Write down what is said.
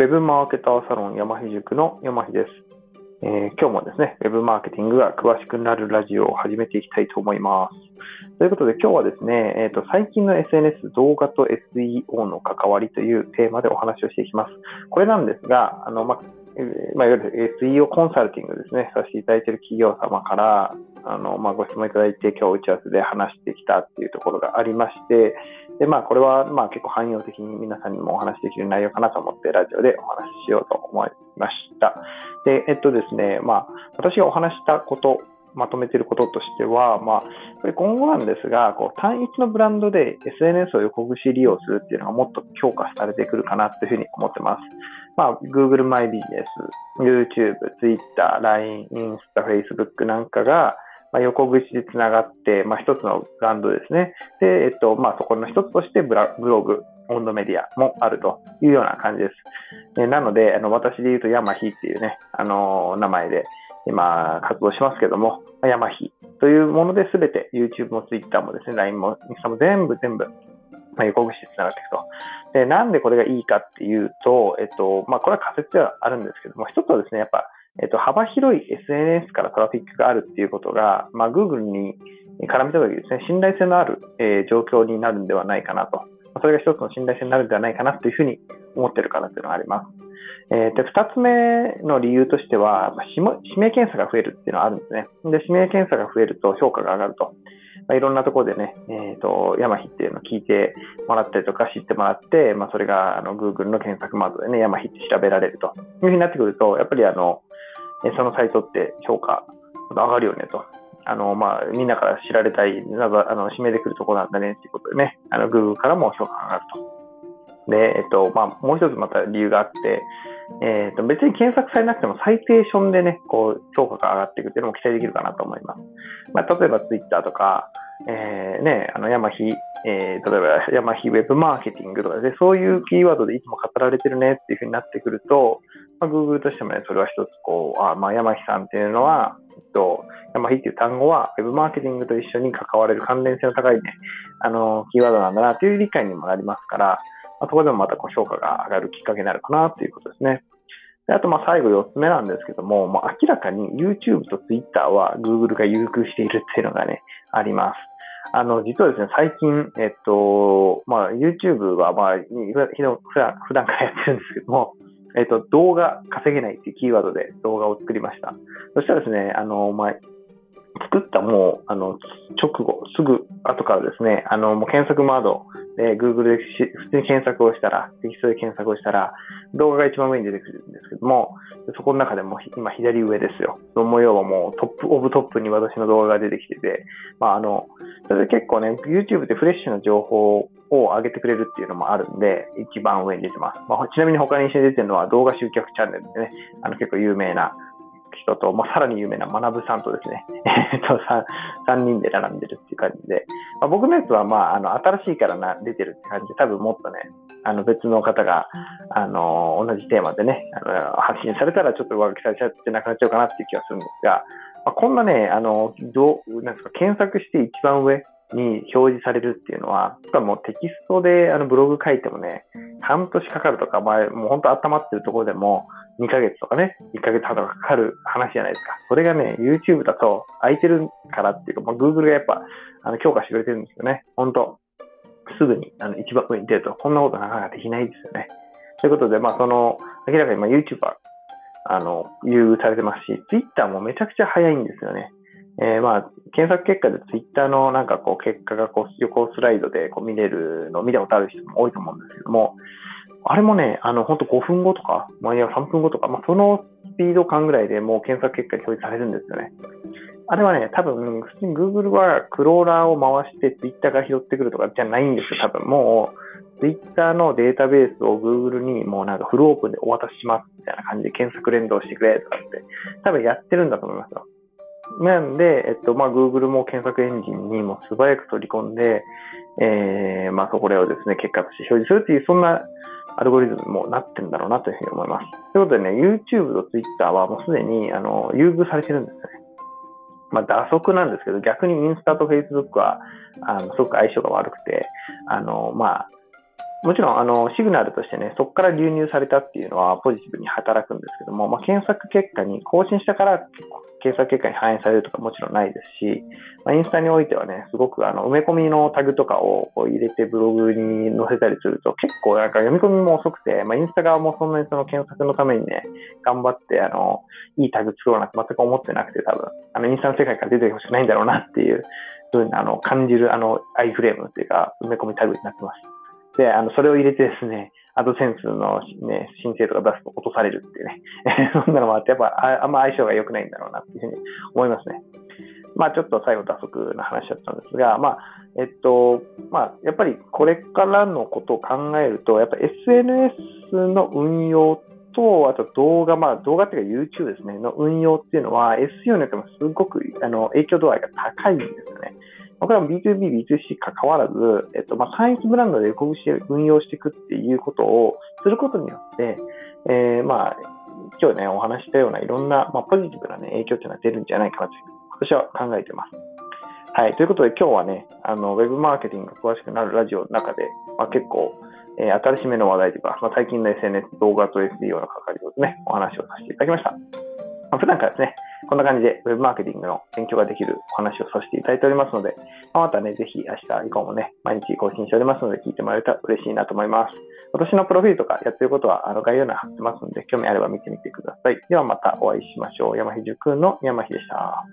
ウェブマーケターサロン山日塾の山日です、えー、今日もですね、ウェブマーケティングが詳しくなるラジオを始めていきたいと思います。ということで今日はですね、えーと、最近の SNS 動画と SEO の関わりというテーマでお話をしていきます。これなんですが、あのままあ、いわゆる SEO コンサルティングですね、させていただいている企業様から、あのまあ、ご質問いただいて、今日打ち合わせで話してきたっていうところがありまして、でまあ、これはまあ結構汎用的に皆さんにもお話しできる内容かなと思ってラジオでお話ししようと思いました。で、えっとですね、まあ、私がお話したこと、まとめていることとしては、まあ、これ今後なんですが、こう単一のブランドで SNS を横串利用するっていうのがもっと強化されてくるかなというふうに思ってます。まあ、Google マイビジネス、YouTube、Twitter、LINE、インスタ、Facebook なんかが、まあ、横串でつながって、まあ、一つのブランドですね。で、えっと、まあ、そこの一つとしてブログ、温度メディアもあるというような感じです。えなので、あの私で言うとヤマヒっていうね、あの名前で今活動しますけども、ヤマヒというもので全て YouTube も Twitter もですね、LINE もインスタも全部全部まあ、横串でつながっていくと。で、なんでこれがいいかっていうと、えっと、まあ、これは仮説ではあるんですけども、一つはですね、やっぱ、えっと、幅広い SNS からトラフィックがあるっていうことが、まあ、Google に絡めたときですね、信頼性のある、えー、状況になるんではないかなと。それが一つの信頼性になるんではないかなというふうに思ってるからというのがあります。えー、で、二つ目の理由としては、指名検査が増えるっていうのはあるんですね。で、指名検査が増えると評価が上がると。まあ、いろんなところでね、えっ、ー、と、ヤマヒっていうのを聞いてもらったりとか知ってもらって、まあ、それがあの Google の検索窓でね、ヤマヒって調べられるというふうになってくると、やっぱりあの、そのサイトって評価上がるよねと。あの、まあ、みんなから知られたい、なんか、あの、指名できるとこなんだねっていうことでね、あの、Google からも評価が上がると。で、えっと、まあ、もう一つまた理由があって、えっ、と、別に検索されなくてもサイテーションでね、こう、評価が上がっていくっていうのも期待できるかなと思います。まあ、例えば Twitter とか、えー、ね、あの、ヤマヒ、えー、例えばヤマヒウェブマーケティングとかで、そういうキーワードでいつも語られてるねっていうふうになってくると、まあ、Google としてもね、それは一つこう、あまあ、ヤマヒさんっていうのは、えっと、ヤマヒっていう単語は、ウェブマーケティングと一緒に関われる関連性の高いね、あの、キーワードなんだなという理解にもなりますから、まあ、そこでもまたこう評価が上がるきっかけになるかなということですね。であと、まあ、最後4つ目なんですけども、もう明らかに YouTube と Twitter は Google が優遇しているっていうのがね、あります。あの、実はですね、最近、えっと、まあ、YouTube は、まあ、普段からやってるんですけども、えっと、動画稼げないっていうキーワードで動画を作りました。そしたらですね、あの、まあ、作ったもう、あの、直後、すぐ後からですね、あの、もう検索窓で Google で普通に検索をしたら、テキストで検索をしたら、動画が一番上に出てくるんですけども、そこの中でも今左上ですよ。の模様はもうトップオブトップに私の動画が出てきてて、まああの、それで結構ね、YouTube でフレッシュな情報を上げてくれるっていうのもあるんで、一番上に出てます。まあ、ちなみに他に一緒に出てるのは動画集客チャンネルでね、あの結構有名な人と、まあ、さらに有名な学さんとですね、えっと3、3人で並んでるっていう感じで、まあ、僕のやつは、まあ、あの新しいからな出てるって感じで、多分もっとね、あの別の方が、あの同じテーマでね、あの発信されたらちょっと上書きされちゃってなくなっちゃうかなっていう気がするんですが、まあ、こんなね、あのどなんですか検索して一番上に表示されるっていうのは、しかもテキストであのブログ書いてもね、半年かかるとか、まあ、もう本当温まってるところでも、2ヶ月とかね、1ヶ月半とかかかる話じゃないですか。それがね、YouTube だと空いてるからっていうか、まあ、Google がやっぱあの強化してくれてるんですよね。本当すぐにあの一番上に出ると、こんなことなかなかできないですよね。ということで、まあ、その、明らかにまあ YouTuber、あの、優遇されてますし、Twitter もめちゃくちゃ早いんですよね。えー、まあ、検索結果で Twitter のなんかこう結果がこう横スライドでこう見れるのを見たことある人も多いと思うんですけども、あれもね、あの、本当5分後とか、まあ、いや3分後とか、まあ、そのスピード感ぐらいでもう検索結果に表示されるんですよね。あれはね、多分、普通に Google はクローラーを回して Twitter が拾ってくるとかじゃないんですよ、多分。もう、Twitter のデータベースを Google にもうなんかフルオープンでお渡ししますみたいな感じで検索連動してくれとかって、多分やってるんだと思いますよ。なんで、えっと、まあ、Google も検索エンジンにも素早く取り込んで、えー、まあ、そこらをですね、結果として表示するっていう、そんなアルゴリズムもなってるんだろうなというふうに思います。ということでね、YouTube と Twitter はもうすでに、あの、優遇されてるんですよね。まあ、打足なんですけど、逆にインスタと Facebook は、あの、すごく相性が悪くて、あの、まあ、もちろんあのシグナルとしてね、そこから流入されたっていうのはポジティブに働くんですけども、まあ、検索結果に更新したから検索結果に反映されるとかもちろんないですし、まあ、インスタにおいてはね、すごくあの埋め込みのタグとかを入れてブログに載せたりすると結構なんか読み込みも遅くて、まあ、インスタ側もそんなにその検索のためにね、頑張ってあのいいタグ作ろうなんて全く思ってなくて多分、あのインスタの世界から出てほしくないんだろうなっていうふうにあの感じるあのアイフレームっていうか埋め込みタグになってます。で、あの、それを入れてですね、アドセンスの、ね、申請とか出すと落とされるっていうね、そんなのもあって、やっぱああんま相性が良くないんだろうなっていうふうに思いますね。まあちょっと最後打足な話だったんですが、まあ、えっと、まあやっぱりこれからのことを考えると、やっぱ SNS の運用と、あと動画、まあ動画っていうか YouTube ですね、の運用っていうのは SEO によってもすごくあの影響度合いが高いんですよね。これは B2B、B2C か変わらず、えっと、まあ、単一ブランドで運用していくっていうことをすることによって、えー、まあ、今日ね、お話したようないろんな、まあ、ポジティブな、ね、影響っていうのは出るんじゃないかなと、私は考えてます。はい。ということで、今日はね、あの、ウェブマーケティングが詳しくなるラジオの中で、まあ、結構、えー、新しめの話題とか、まあ、最近の SNS、動画と SEO の関わりをですね、お話をさせていただきました。まあ、普段からですね、こんな感じで Web マーケティングの勉強ができるお話をさせていただいておりますので、またね、ぜひ明日以降もね、毎日更新しておりますので、聞いてもらえたら嬉しいなと思います。私のプロフィールとかやってることはあの概要欄貼ってますので、興味あれば見てみてください。ではまたお会いしましょう。山比塾の山比でした。